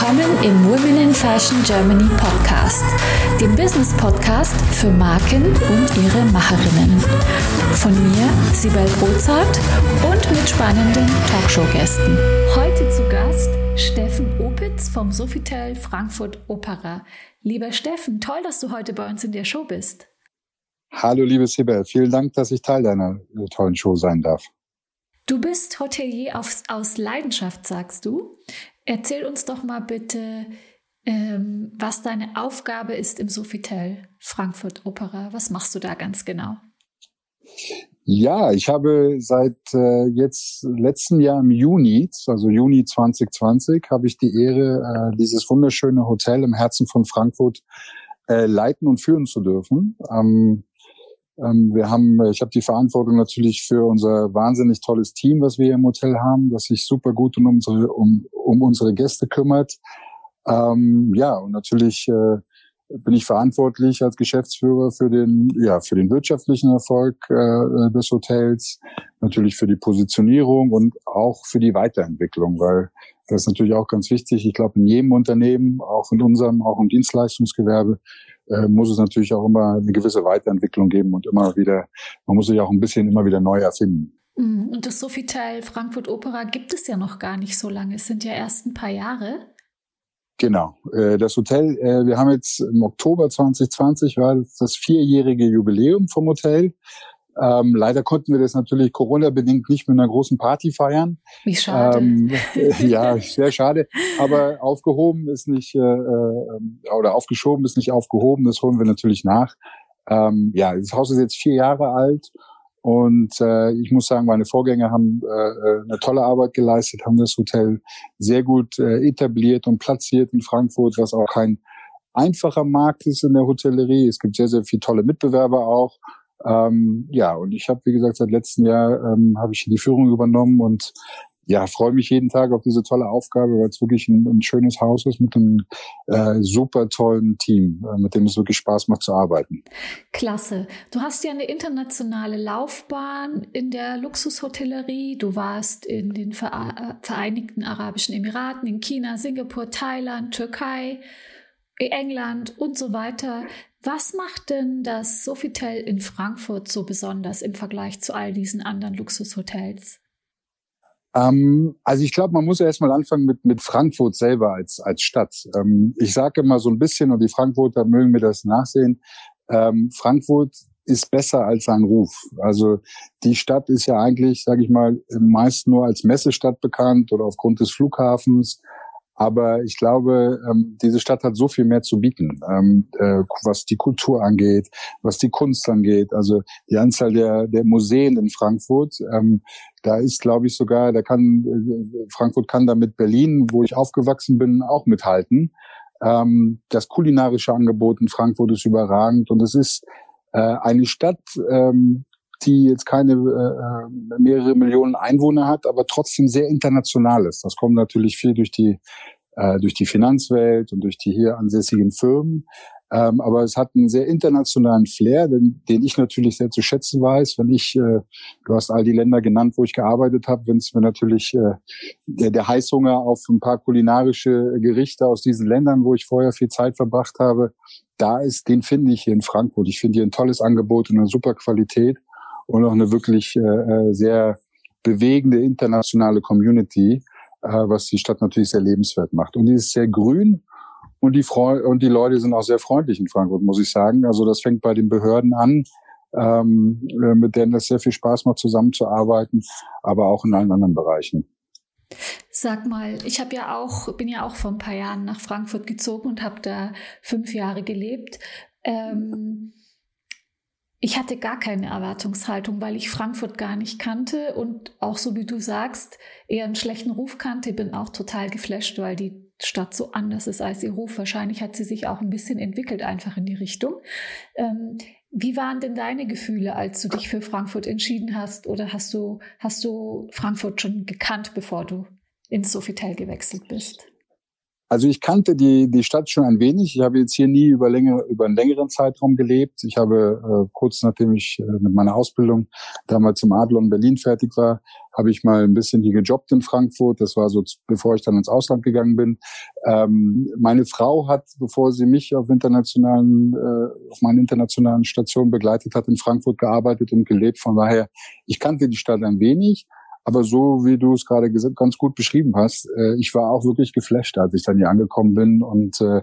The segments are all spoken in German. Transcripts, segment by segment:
Willkommen im Women in Fashion Germany Podcast, dem Business Podcast für Marken und ihre Macherinnen. Von mir, Sibel Rozart und mit spannenden Talkshow-Gästen. Heute zu Gast Steffen Opitz vom Sofitel Frankfurt Opera. Lieber Steffen, toll, dass du heute bei uns in der Show bist. Hallo, liebe Sibel. Vielen Dank, dass ich Teil deiner äh, tollen Show sein darf. Du bist Hotelier aus, aus Leidenschaft, sagst du. Erzähl uns doch mal bitte, ähm, was deine Aufgabe ist im Sofitel Frankfurt Opera. Was machst du da ganz genau? Ja, ich habe seit äh, jetzt letzten Jahr im Juni, also Juni 2020, habe ich die Ehre, äh, dieses wunderschöne Hotel im Herzen von Frankfurt äh, leiten und führen zu dürfen. Ähm, ähm, wir haben, ich habe die Verantwortung natürlich für unser wahnsinnig tolles Team, was wir hier im Hotel haben, das sich super gut um unsere, um, um unsere Gäste kümmert. Ähm, ja, und natürlich äh, bin ich verantwortlich als Geschäftsführer für den, ja, für den wirtschaftlichen Erfolg äh, des Hotels, natürlich für die Positionierung und auch für die Weiterentwicklung, weil das ist natürlich auch ganz wichtig. Ich glaube, in jedem Unternehmen, auch in unserem, auch im Dienstleistungsgewerbe, äh, muss es natürlich auch immer eine gewisse Weiterentwicklung geben und immer wieder, man muss sich auch ein bisschen immer wieder neu erfinden. Mhm. Und das Sofitel Frankfurt Opera gibt es ja noch gar nicht so lange. Es sind ja erst ein paar Jahre. Genau. Äh, das Hotel, äh, wir haben jetzt im Oktober 2020 war das vierjährige Jubiläum vom Hotel. Ähm, leider konnten wir das natürlich Corona-bedingt nicht mit einer großen Party feiern. Wie schade. Ähm, ja, sehr schade. Aber aufgehoben ist nicht, äh, äh, oder aufgeschoben ist nicht aufgehoben. Das holen wir natürlich nach. Ähm, ja, das Haus ist jetzt vier Jahre alt. Und äh, ich muss sagen, meine Vorgänger haben äh, äh, eine tolle Arbeit geleistet, haben das Hotel sehr gut äh, etabliert und platziert in Frankfurt, was auch kein einfacher Markt ist in der Hotellerie. Es gibt sehr, sehr viele tolle Mitbewerber auch. Ähm, ja, und ich habe, wie gesagt, seit letztem Jahr ähm, habe ich die Führung übernommen und ja, freue mich jeden Tag auf diese tolle Aufgabe, weil es wirklich ein, ein schönes Haus ist mit einem äh, super tollen Team, äh, mit dem es wirklich Spaß macht zu arbeiten. Klasse. Du hast ja eine internationale Laufbahn in der Luxushotellerie. Du warst in den Vereinigten Arabischen Emiraten, in China, Singapur, Thailand, Türkei. England und so weiter. Was macht denn das Sofitel in Frankfurt so besonders im Vergleich zu all diesen anderen Luxushotels? Ähm, also ich glaube, man muss ja erstmal anfangen mit, mit Frankfurt selber als, als Stadt. Ähm, ich sage immer so ein bisschen, und die Frankfurter mögen mir das nachsehen, ähm, Frankfurt ist besser als sein Ruf. Also die Stadt ist ja eigentlich, sage ich mal, meist nur als Messestadt bekannt oder aufgrund des Flughafens. Aber ich glaube, ähm, diese Stadt hat so viel mehr zu bieten, ähm, äh, was die Kultur angeht, was die Kunst angeht. Also die Anzahl der, der Museen in Frankfurt, ähm, da ist, glaube ich, sogar, da kann äh, Frankfurt kann da mit Berlin, wo ich aufgewachsen bin, auch mithalten. Ähm, das kulinarische Angebot in Frankfurt ist überragend und es ist äh, eine Stadt, ähm, die jetzt keine äh, mehrere Millionen Einwohner hat, aber trotzdem sehr international ist. Das kommt natürlich viel durch die äh, durch die Finanzwelt und durch die hier ansässigen Firmen. Ähm, aber es hat einen sehr internationalen Flair, den, den ich natürlich sehr zu schätzen weiß. Wenn ich, äh, du hast all die Länder genannt, wo ich gearbeitet habe, wenn es mir natürlich äh, der, der Heißhunger auf ein paar kulinarische Gerichte aus diesen Ländern, wo ich vorher viel Zeit verbracht habe, da ist, den finde ich hier in Frankfurt. Ich finde hier ein tolles Angebot und eine super Qualität und auch eine wirklich äh, äh, sehr bewegende internationale Community, äh, was die Stadt natürlich sehr lebenswert macht. Und die ist sehr grün und die, Freu und die Leute sind auch sehr freundlich in Frankfurt, muss ich sagen. Also das fängt bei den Behörden an, ähm, äh, mit denen das sehr viel Spaß macht, zusammenzuarbeiten, aber auch in allen anderen Bereichen. Sag mal, ich habe ja auch, bin ja auch vor ein paar Jahren nach Frankfurt gezogen und habe da fünf Jahre gelebt. Ähm, ich hatte gar keine Erwartungshaltung, weil ich Frankfurt gar nicht kannte und auch so wie du sagst, eher einen schlechten Ruf kannte. Bin auch total geflasht, weil die Stadt so anders ist als ihr Ruf. Wahrscheinlich hat sie sich auch ein bisschen entwickelt, einfach in die Richtung. Ähm, wie waren denn deine Gefühle, als du dich für Frankfurt entschieden hast? Oder hast du, hast du Frankfurt schon gekannt, bevor du ins Sofitel gewechselt bist? Also ich kannte die, die Stadt schon ein wenig. Ich habe jetzt hier nie über, längere, über einen längeren Zeitraum gelebt. Ich habe äh, kurz nachdem ich äh, mit meiner Ausbildung damals zum Adlon Berlin fertig war, habe ich mal ein bisschen hier gejobbt in Frankfurt. Das war so, bevor ich dann ins Ausland gegangen bin. Ähm, meine Frau hat, bevor sie mich auf internationalen, äh, auf meinen internationalen Stationen begleitet hat, in Frankfurt gearbeitet und gelebt. Von daher, ich kannte die Stadt ein wenig. Aber so wie du es gerade ganz gut beschrieben hast, äh, ich war auch wirklich geflasht, als ich dann hier angekommen bin und äh,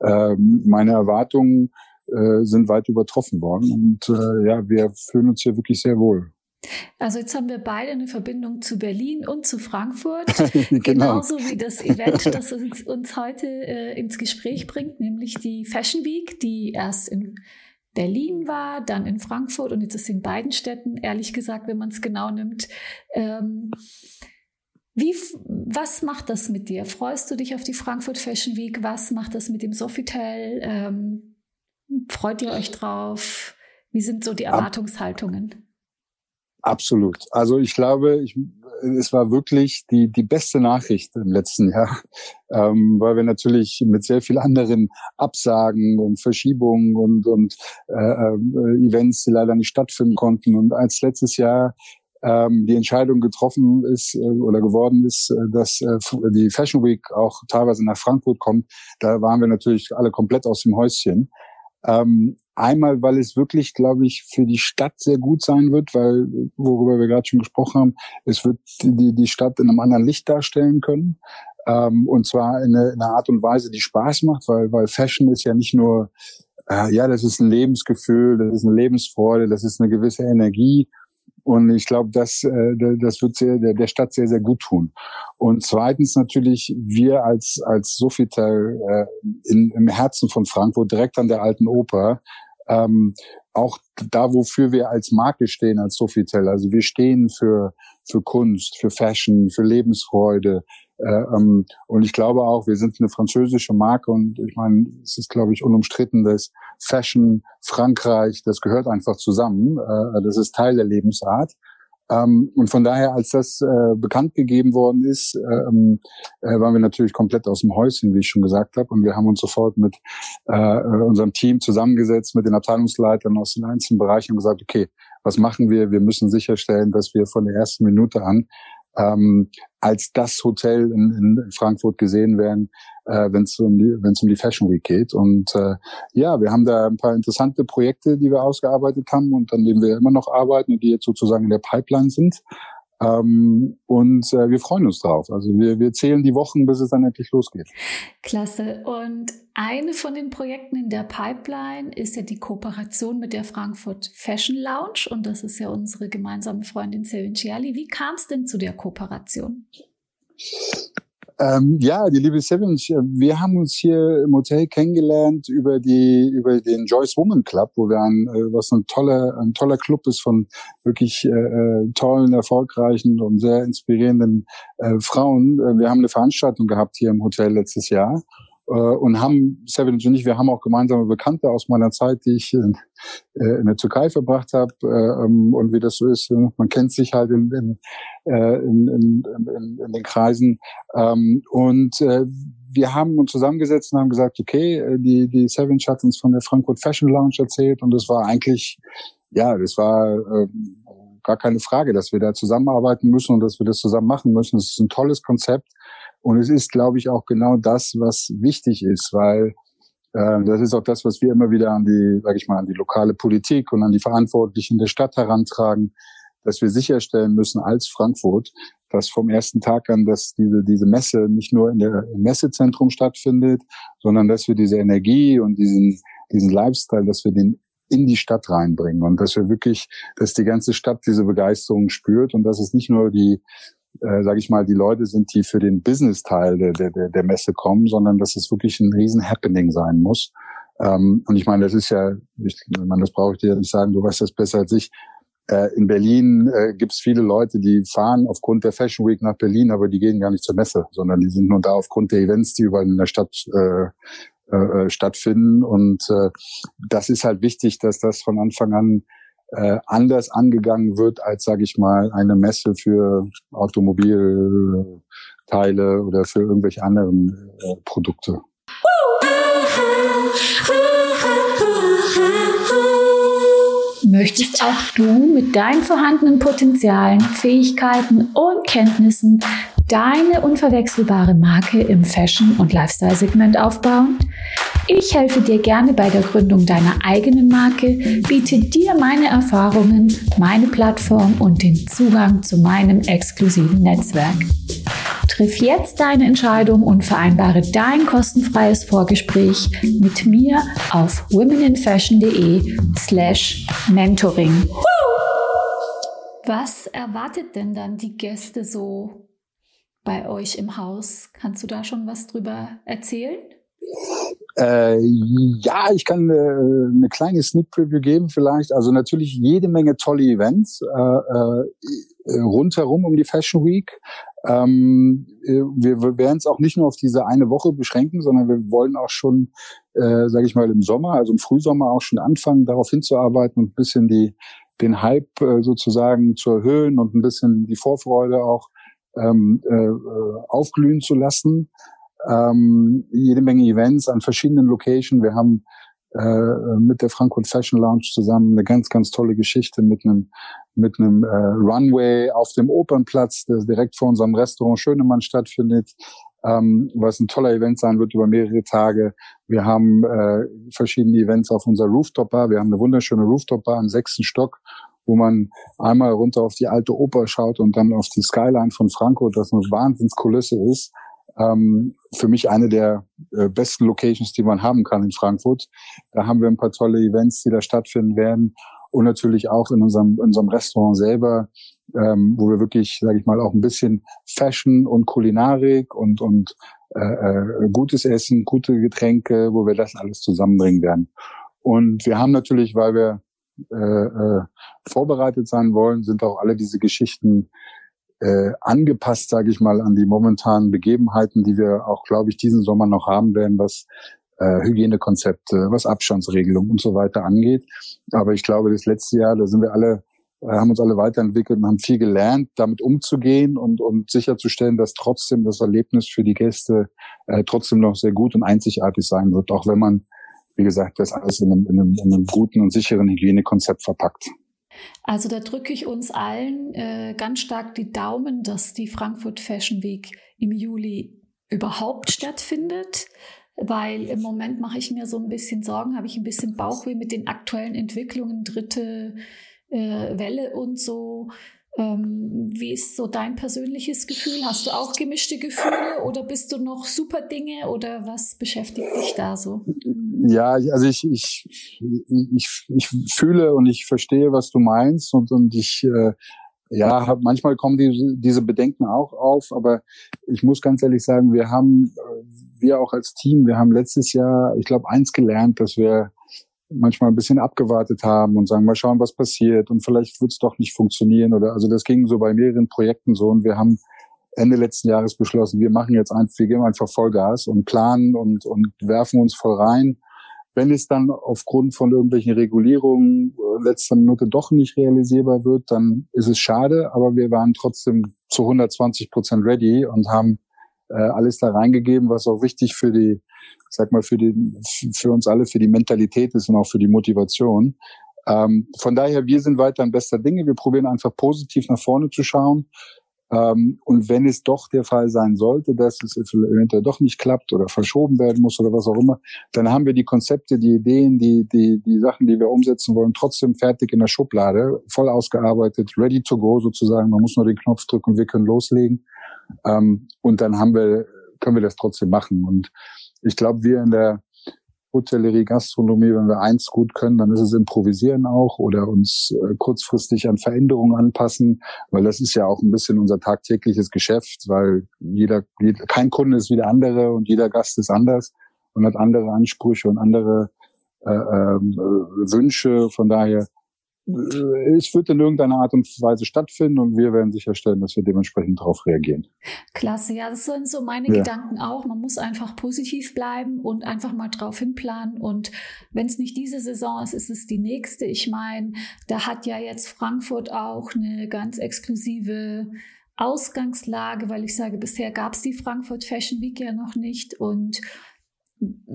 äh, meine Erwartungen äh, sind weit übertroffen worden und äh, ja, wir fühlen uns hier wirklich sehr wohl. Also jetzt haben wir beide eine Verbindung zu Berlin und zu Frankfurt, genau. genauso wie das Event, das uns, uns heute äh, ins Gespräch bringt, nämlich die Fashion Week, die erst in Berlin war, dann in Frankfurt und jetzt ist in beiden Städten, ehrlich gesagt, wenn man es genau nimmt. Ähm, wie, was macht das mit dir? Freust du dich auf die Frankfurt Fashion Week? Was macht das mit dem Sofitel? Ähm, freut ihr euch drauf? Wie sind so die Erwartungshaltungen? Absolut. Also ich glaube, ich, es war wirklich die, die beste Nachricht im letzten Jahr, ähm, weil wir natürlich mit sehr viel anderen Absagen und Verschiebungen und, und äh, äh, Events, die leider nicht stattfinden konnten. Und als letztes Jahr ähm, die Entscheidung getroffen ist äh, oder geworden ist, äh, dass äh, die Fashion Week auch teilweise nach Frankfurt kommt, da waren wir natürlich alle komplett aus dem Häuschen. Ähm, einmal, weil es wirklich, glaube ich, für die Stadt sehr gut sein wird, weil, worüber wir gerade schon gesprochen haben, es wird die, die Stadt in einem anderen Licht darstellen können. Ähm, und zwar in, eine, in einer Art und Weise, die Spaß macht, weil, weil Fashion ist ja nicht nur, äh, ja, das ist ein Lebensgefühl, das ist eine Lebensfreude, das ist eine gewisse Energie. Und ich glaube, das, äh, das wird sehr, der, der Stadt sehr, sehr gut tun. Und zweitens natürlich, wir als, als Sofitel äh, im Herzen von Frankfurt, direkt an der alten Oper, ähm, auch da, wofür wir als Marke stehen, als Sofitel. Also wir stehen für, für Kunst, für Fashion, für Lebensfreude, äh, ähm, und ich glaube auch, wir sind eine französische Marke und ich meine, es ist, glaube ich, unumstritten, dass Fashion, Frankreich, das gehört einfach zusammen. Äh, das ist Teil der Lebensart. Ähm, und von daher, als das äh, bekannt gegeben worden ist, ähm, äh, waren wir natürlich komplett aus dem Häuschen, wie ich schon gesagt habe. Und wir haben uns sofort mit äh, unserem Team zusammengesetzt, mit den Abteilungsleitern aus den einzelnen Bereichen und gesagt, okay, was machen wir? Wir müssen sicherstellen, dass wir von der ersten Minute an ähm, als das Hotel in, in Frankfurt gesehen werden, äh, wenn es um, um die Fashion Week geht. Und äh, ja, wir haben da ein paar interessante Projekte, die wir ausgearbeitet haben und an denen wir immer noch arbeiten und die jetzt sozusagen in der Pipeline sind. Ähm, und äh, wir freuen uns drauf. Also wir, wir zählen die Wochen, bis es dann endlich losgeht. Klasse. Und eine von den Projekten in der Pipeline ist ja die Kooperation mit der Frankfurt Fashion Lounge. Und das ist ja unsere gemeinsame Freundin Selvin Ciali. Wie kam es denn zu der Kooperation? Ähm, ja, die liebe Seven, wir haben uns hier im Hotel kennengelernt über die über den Joyce Woman Club, wo wir ein äh, was ein toller ein toller Club ist von wirklich äh, äh, tollen, erfolgreichen und sehr inspirierenden äh, Frauen. Äh, wir haben eine Veranstaltung gehabt hier im Hotel letztes Jahr äh, und haben, Sevin und ich, wir haben auch gemeinsame Bekannte aus meiner Zeit, die ich in, äh, in der Türkei verbracht habe äh, ähm, und wie das so ist, man kennt sich halt in, in, in, in, in, den Kreisen ähm, und wir haben uns zusammengesetzt und haben gesagt, okay, die, die Seven hat uns von der Frankfurt Fashion Lounge erzählt und das war eigentlich, ja, das war ähm, gar keine Frage, dass wir da zusammenarbeiten müssen und dass wir das zusammen machen müssen. Das ist ein tolles Konzept. Und es ist, glaube ich, auch genau das, was wichtig ist, weil äh, das ist auch das, was wir immer wieder an die, sage ich mal, an die lokale Politik und an die Verantwortlichen der Stadt herantragen, dass wir sicherstellen müssen als Frankfurt, dass vom ersten Tag an, dass diese, diese Messe nicht nur in der, im Messezentrum stattfindet, sondern dass wir diese Energie und diesen, diesen Lifestyle, dass wir den in die Stadt reinbringen und dass wir wirklich, dass die ganze Stadt diese Begeisterung spürt und dass es nicht nur die äh, sage ich mal, die Leute sind, die für den Business-Teil der, der, der Messe kommen, sondern dass es wirklich ein riesen Happening sein muss. Ähm, und ich meine, das ist ja, ich meine, das brauche ich dir nicht sagen, du weißt das besser als ich. Äh, in Berlin äh, gibt es viele Leute, die fahren aufgrund der Fashion Week nach Berlin, aber die gehen gar nicht zur Messe, sondern die sind nur da aufgrund der Events, die überall in der Stadt äh, äh stattfinden. Und äh, das ist halt wichtig, dass das von Anfang an äh, anders angegangen wird als, sage ich mal, eine Messe für Automobil, Teile oder für irgendwelche anderen äh, Produkte. Möchtest auch du mit deinen vorhandenen Potenzialen, Fähigkeiten und Kenntnissen deine unverwechselbare Marke im Fashion- und Lifestyle-Segment aufbauen? Ich helfe dir gerne bei der Gründung deiner eigenen Marke, biete dir meine Erfahrungen, meine Plattform und den Zugang zu meinem exklusiven Netzwerk. Triff jetzt deine Entscheidung und vereinbare dein kostenfreies Vorgespräch mit mir auf womeninfashion.de slash mentoring. Was erwartet denn dann die Gäste so bei euch im Haus? Kannst du da schon was drüber erzählen? Äh, ja, ich kann äh, eine kleine Sneak Preview geben vielleicht. Also natürlich jede Menge tolle Events äh, äh, rundherum um die Fashion Week. Ähm, äh, wir, wir werden es auch nicht nur auf diese eine Woche beschränken, sondern wir wollen auch schon, äh, sage ich mal, im Sommer, also im Frühsommer auch schon anfangen, darauf hinzuarbeiten und ein bisschen die den Hype äh, sozusagen zu erhöhen und ein bisschen die Vorfreude auch ähm, äh, äh aufglühen zu lassen ähm, jede Menge Events an verschiedenen Locations. Wir haben äh, mit der Frankfurt Fashion Lounge zusammen eine ganz, ganz tolle Geschichte mit einem mit einem äh, Runway auf dem Opernplatz, der direkt vor unserem Restaurant Schönemann stattfindet, ähm, was ein toller Event sein wird über mehrere Tage. Wir haben äh, verschiedene Events auf unserer Rooftop Bar. Wir haben eine wunderschöne Rooftop Bar im sechsten Stock, wo man einmal runter auf die alte Oper schaut und dann auf die Skyline von Frankfurt, das eine Wahnsinnskulisse ist ähm, für mich eine der äh, besten Locations, die man haben kann in Frankfurt. Da haben wir ein paar tolle Events, die da stattfinden werden und natürlich auch in unserem, in unserem Restaurant selber, ähm, wo wir wirklich, sage ich mal, auch ein bisschen Fashion und Kulinarik und und äh, äh, gutes Essen, gute Getränke, wo wir das alles zusammenbringen werden. Und wir haben natürlich, weil wir äh, äh, vorbereitet sein wollen, sind auch alle diese Geschichten äh, angepasst, sage ich mal, an die momentanen Begebenheiten, die wir auch, glaube ich, diesen Sommer noch haben werden, was äh, Hygienekonzepte, was Abstandsregelung und so weiter angeht. Aber ich glaube, das letzte Jahr, da sind wir alle, äh, haben uns alle weiterentwickelt und haben viel gelernt, damit umzugehen und, und sicherzustellen, dass trotzdem das Erlebnis für die Gäste äh, trotzdem noch sehr gut und einzigartig sein wird, auch wenn man, wie gesagt, das alles in einem, in einem, in einem guten und sicheren Hygienekonzept verpackt. Also da drücke ich uns allen äh, ganz stark die Daumen, dass die Frankfurt Fashion Week im Juli überhaupt stattfindet, weil im Moment mache ich mir so ein bisschen Sorgen, habe ich ein bisschen Bauchweh mit den aktuellen Entwicklungen, dritte äh, Welle und so. Ähm, wie ist so dein persönliches Gefühl? Hast du auch gemischte Gefühle oder bist du noch super Dinge oder was beschäftigt dich da so? Ja, also ich, ich, ich, ich fühle und ich verstehe, was du meinst und, und ich, äh, ja, manchmal kommen die, diese Bedenken auch auf, aber ich muss ganz ehrlich sagen, wir haben, äh, wir auch als Team, wir haben letztes Jahr, ich glaube, eins gelernt, dass wir manchmal ein bisschen abgewartet haben und sagen, mal schauen, was passiert und vielleicht wird es doch nicht funktionieren oder also das ging so bei mehreren Projekten so und wir haben Ende letzten Jahres beschlossen, wir machen jetzt einfach, wir geben einfach Vollgas und planen und, und werfen uns voll rein. Wenn es dann aufgrund von irgendwelchen Regulierungen äh, letzter Minute doch nicht realisierbar wird, dann ist es schade, aber wir waren trotzdem zu 120 Prozent ready und haben äh, alles da reingegeben, was auch wichtig für die sag mal, für, die, für uns alle, für die Mentalität ist und auch für die Motivation. Ähm, von daher, wir sind weiter in bester Dinge. Wir probieren einfach positiv nach vorne zu schauen. Ähm, und wenn es doch der Fall sein sollte, dass es eventuell doch nicht klappt oder verschoben werden muss oder was auch immer, dann haben wir die Konzepte, die Ideen, die, die, die Sachen, die wir umsetzen wollen, trotzdem fertig in der Schublade, voll ausgearbeitet, ready to go sozusagen. Man muss nur den Knopf drücken wir können loslegen. Ähm, und dann haben wir, können wir das trotzdem machen. Und ich glaube, wir in der Hotellerie, Gastronomie, wenn wir eins gut können, dann ist es improvisieren auch oder uns äh, kurzfristig an Veränderungen anpassen, weil das ist ja auch ein bisschen unser tagtägliches Geschäft, weil jeder, jeder kein Kunde ist wie der andere und jeder Gast ist anders und hat andere Ansprüche und andere äh, ähm, äh, Wünsche. Von daher es wird in irgendeiner Art und Weise stattfinden und wir werden sicherstellen, dass wir dementsprechend darauf reagieren. Klasse, ja, das sind so meine ja. Gedanken auch. Man muss einfach positiv bleiben und einfach mal drauf hinplanen. Und wenn es nicht diese Saison ist, ist es die nächste. Ich meine, da hat ja jetzt Frankfurt auch eine ganz exklusive Ausgangslage, weil ich sage, bisher gab es die Frankfurt Fashion Week ja noch nicht und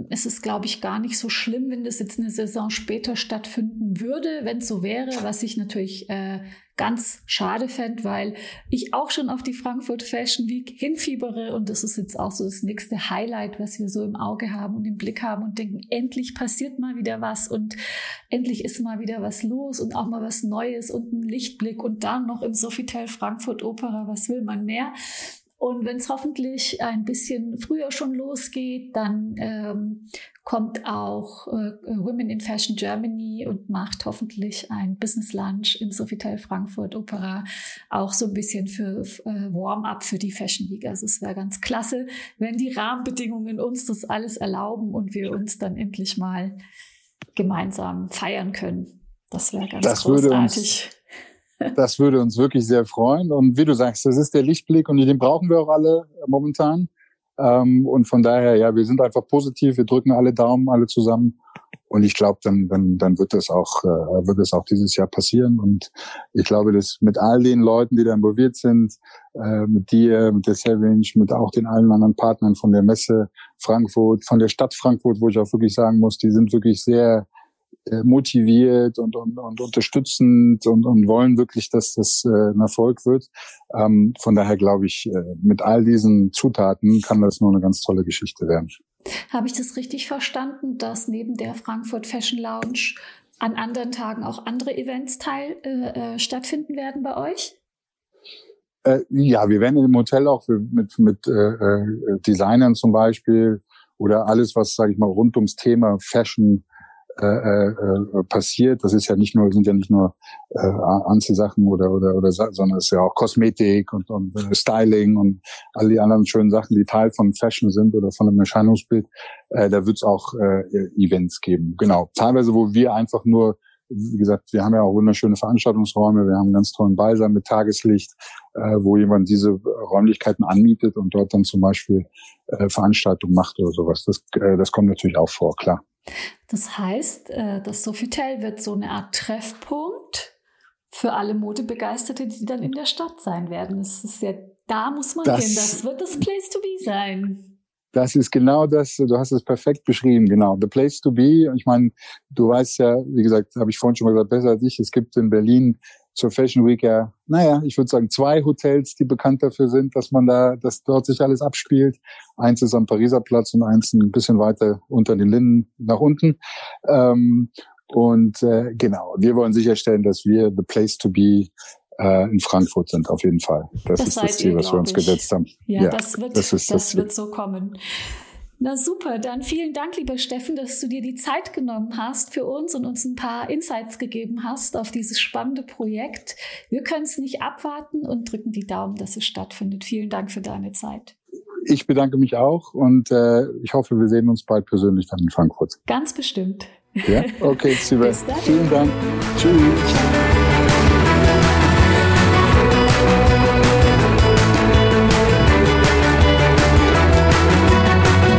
es ist, glaube ich, gar nicht so schlimm, wenn das jetzt eine Saison später stattfinden würde, wenn es so wäre, was ich natürlich äh, ganz schade fände, weil ich auch schon auf die Frankfurt Fashion Week hinfiebere und das ist jetzt auch so das nächste Highlight, was wir so im Auge haben und im Blick haben und denken, endlich passiert mal wieder was und endlich ist mal wieder was los und auch mal was Neues und ein Lichtblick und dann noch im Sofitel Frankfurt Opera, was will man mehr? Und wenn es hoffentlich ein bisschen früher schon losgeht, dann ähm, kommt auch äh, Women in Fashion Germany und macht hoffentlich ein Business Lunch im Sofitel Frankfurt Opera auch so ein bisschen für äh, Warm-up für die Fashion Week. Also es wäre ganz klasse, wenn die Rahmenbedingungen uns das alles erlauben und wir uns dann endlich mal gemeinsam feiern können. Das wäre ganz das großartig. Das würde uns wirklich sehr freuen. Und wie du sagst, das ist der Lichtblick und den brauchen wir auch alle momentan. Ähm, und von daher, ja, wir sind einfach positiv, wir drücken alle Daumen, alle zusammen. Und ich glaube, dann, dann, dann wird das auch, äh, wird das auch dieses Jahr passieren. Und ich glaube, dass mit all den Leuten, die da involviert sind, äh, mit dir, mit der Savage, mit auch den allen anderen Partnern von der Messe Frankfurt, von der Stadt Frankfurt, wo ich auch wirklich sagen muss, die sind wirklich sehr, äh, motiviert und, und, und unterstützend und, und wollen wirklich, dass das äh, ein Erfolg wird. Ähm, von daher glaube ich, äh, mit all diesen Zutaten kann das nur eine ganz tolle Geschichte werden. Habe ich das richtig verstanden, dass neben der Frankfurt Fashion Lounge an anderen Tagen auch andere Events teil, äh, äh stattfinden werden bei euch? Äh, ja, wir werden im Hotel auch mit, mit äh, Designern zum Beispiel oder alles, was, sage ich mal, rund ums Thema Fashion äh, äh, äh, passiert. Das ist ja nicht nur, sind ja nicht nur äh, Anziehsachen oder, oder, oder, sondern es ist ja auch Kosmetik und, und äh, Styling und all die anderen schönen Sachen, die Teil von Fashion sind oder von einem Erscheinungsbild. Äh, da wird es auch äh, Events geben. Genau. Teilweise, wo wir einfach nur wie gesagt, wir haben ja auch wunderschöne Veranstaltungsräume, wir haben einen ganz tollen Beisam mit Tageslicht, äh, wo jemand diese Räumlichkeiten anmietet und dort dann zum Beispiel äh, Veranstaltungen macht oder sowas. Das, äh, das kommt natürlich auch vor, klar. Das heißt, äh, das Sofitel wird so eine Art Treffpunkt für alle Modebegeisterte, die dann in der Stadt sein werden. Das ist ja, da muss man das, hin. Das wird das Place to be sein. Das ist genau das, du hast es perfekt beschrieben, genau. The place to be. Ich meine, du weißt ja, wie gesagt, habe ich vorhin schon mal gesagt, besser als ich, es gibt in Berlin zur Fashion Week ja, naja, ich würde sagen, zwei Hotels, die bekannt dafür sind, dass man da, dass dort sich alles abspielt. Eins ist am Pariser Platz und eins ein bisschen weiter unter den Linden nach unten. Ähm, und äh, genau, wir wollen sicherstellen, dass wir the place to be äh, in Frankfurt sind, auf jeden Fall. Das, das ist das Ziel, was wir uns gesetzt haben. Ja, ja das wird, das, das, das wird so kommen. Na super, dann vielen Dank, lieber Steffen, dass du dir die Zeit genommen hast für uns und uns ein paar Insights gegeben hast auf dieses spannende Projekt. Wir können es nicht abwarten und drücken die Daumen, dass es stattfindet. Vielen Dank für deine Zeit. Ich bedanke mich auch und äh, ich hoffe, wir sehen uns bald persönlich dann in Frankfurt. Ganz bestimmt. Ja, okay. Vielen Dank. Tschüss.